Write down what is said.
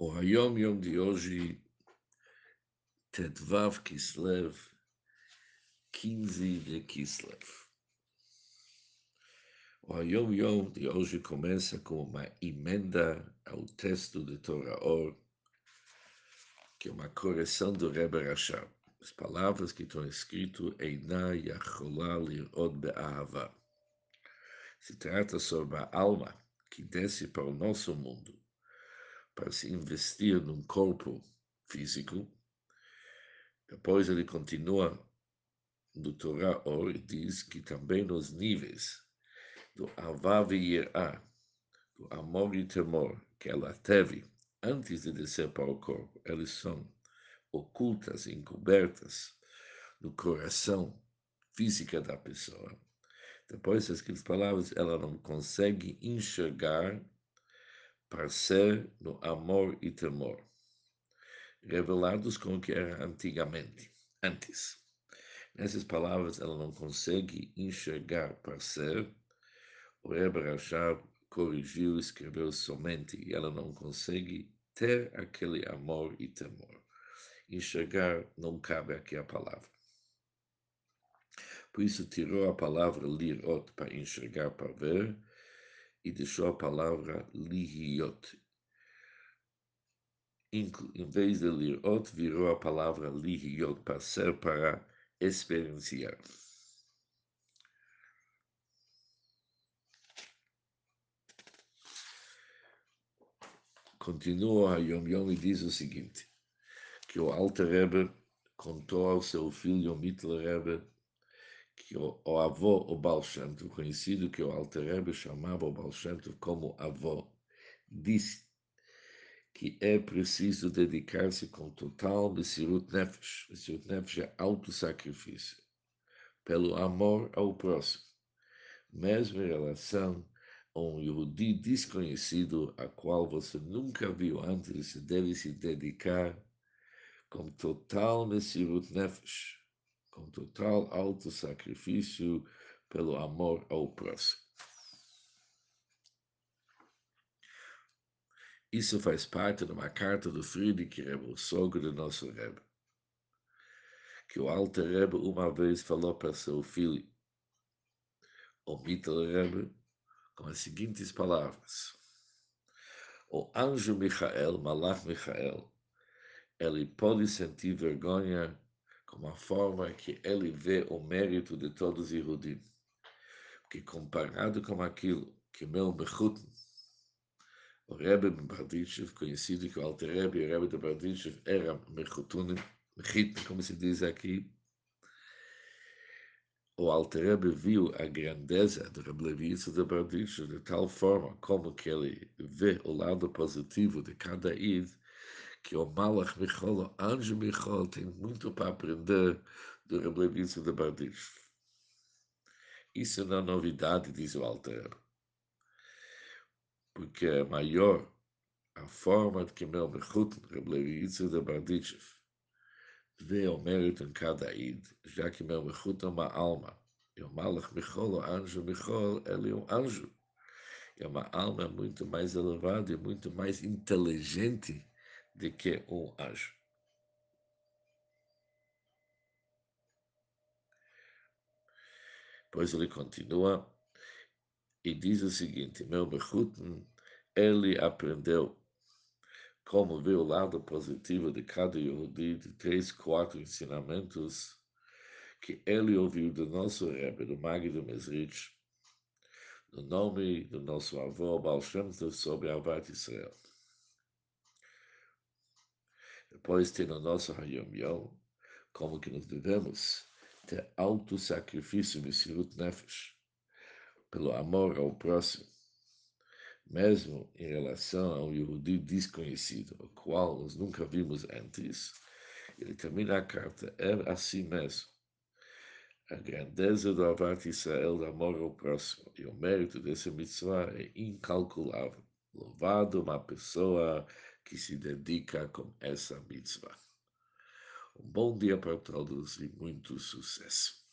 O Hayom Yom de hoje, Tetvav Kislev, 15 de Kislev. O Hayom Yom de hoje começa com uma emenda ao texto de Torah Or, que é uma correção do Rebbe. As palavras que estão escritas, Einá Yacholá Lirod Be'ahava. Se trata sobre a alma que desce para o nosso mundo para se investir num corpo físico. Depois ele continua no Torá Or e diz que também nos níveis do Avav e Yirá, do amor e temor que ela teve antes de descer para o corpo, eles são ocultas, encobertas no coração física da pessoa. Depois das palavras, ela não consegue enxergar para ser no amor e temor, revelados como que era antigamente, antes. Nessas palavras, ela não consegue enxergar para ser. O Rebbe Rashab corrigiu, escreveu somente, e ela não consegue ter aquele amor e temor. Enxergar não cabe aqui a palavra. Por isso tirou a palavra lirot para enxergar, para ver, e deixou a palavra lihiot. Em vez de lirot, virou a palavra lihiot para ser para experienciar. Continua a Yom Yom e diz o seguinte, que o Alter Rebbe contou ao seu filho Mittel Rebbe que o, o avô, o Baal Shem Tov, conhecido que o Alter Rebbe chamava o Baal Shem Tov como avô, disse que é preciso dedicar-se com total Messirut Nefesh. Messirut Nefesh é auto-sacrifício, pelo amor ao próximo, mesmo em relação a um Yehudi desconhecido, a qual você nunca viu antes, você deve se dedicar com total Messirut Nefesh com total auto-sacrifício pelo amor ao próximo. Isso faz parte de uma carta do Friedrich Rebbe, o sogro do nosso Rebbe, que o Alter Rebbe uma vez falou para seu filho, o Mittel Rebbe, com as seguintes palavras. O anjo Michael, Malach Michael, ele pode sentir vergonha como a forma que ele vê o mérito de todos os Yehudim. Porque comparado com aquilo que meu Mechut, o Rebbe Barditchev, conhecido que o Alter Rebbe e o Rebbe de Barditchev era Mechit, como se diz aqui, o Alter Rebbe viu a grandeza do Rebbe de Barditchev de tal forma como que ele vê o lado positivo de cada id, que o Malach Michol, o anjo Michol, tem muito para aprender do Reblevice de Bardish. Isso não é novidade, diz o Alter. Porque é maior a forma de que meu Mechut, Reblevice de Bardish, vê o mérito em cada id, já que meu Mechut é uma alma. E o Malach Michol, o anjo Michol, ele é um anjo. É uma alma muito mais elevada e muito mais inteligente de que um anjo. Pois ele continua e diz o seguinte: Meu Bechutin, ele aprendeu como ver o lado positivo de cada Yehudi, de três, quatro ensinamentos que ele ouviu do nosso Rebbe, do Magdo Mesrich, no nome do nosso avô Baal Shem sobre Avat Israel. Depois tem no nosso Hayom Yom, como que nós devemos ter auto-sacrifício, Messirut Nefesh, pelo amor ao próximo, mesmo em relação a um Yehudi desconhecido, o qual nós nunca vimos antes. Ele termina a carta, é assim mesmo. A grandeza do Avat Israel, do amor ao próximo, e o mérito dessa mitzvah é incalculável. Louvado uma pessoa que se dedica com essa mitzvah. Um bom dia para todos e muito sucesso.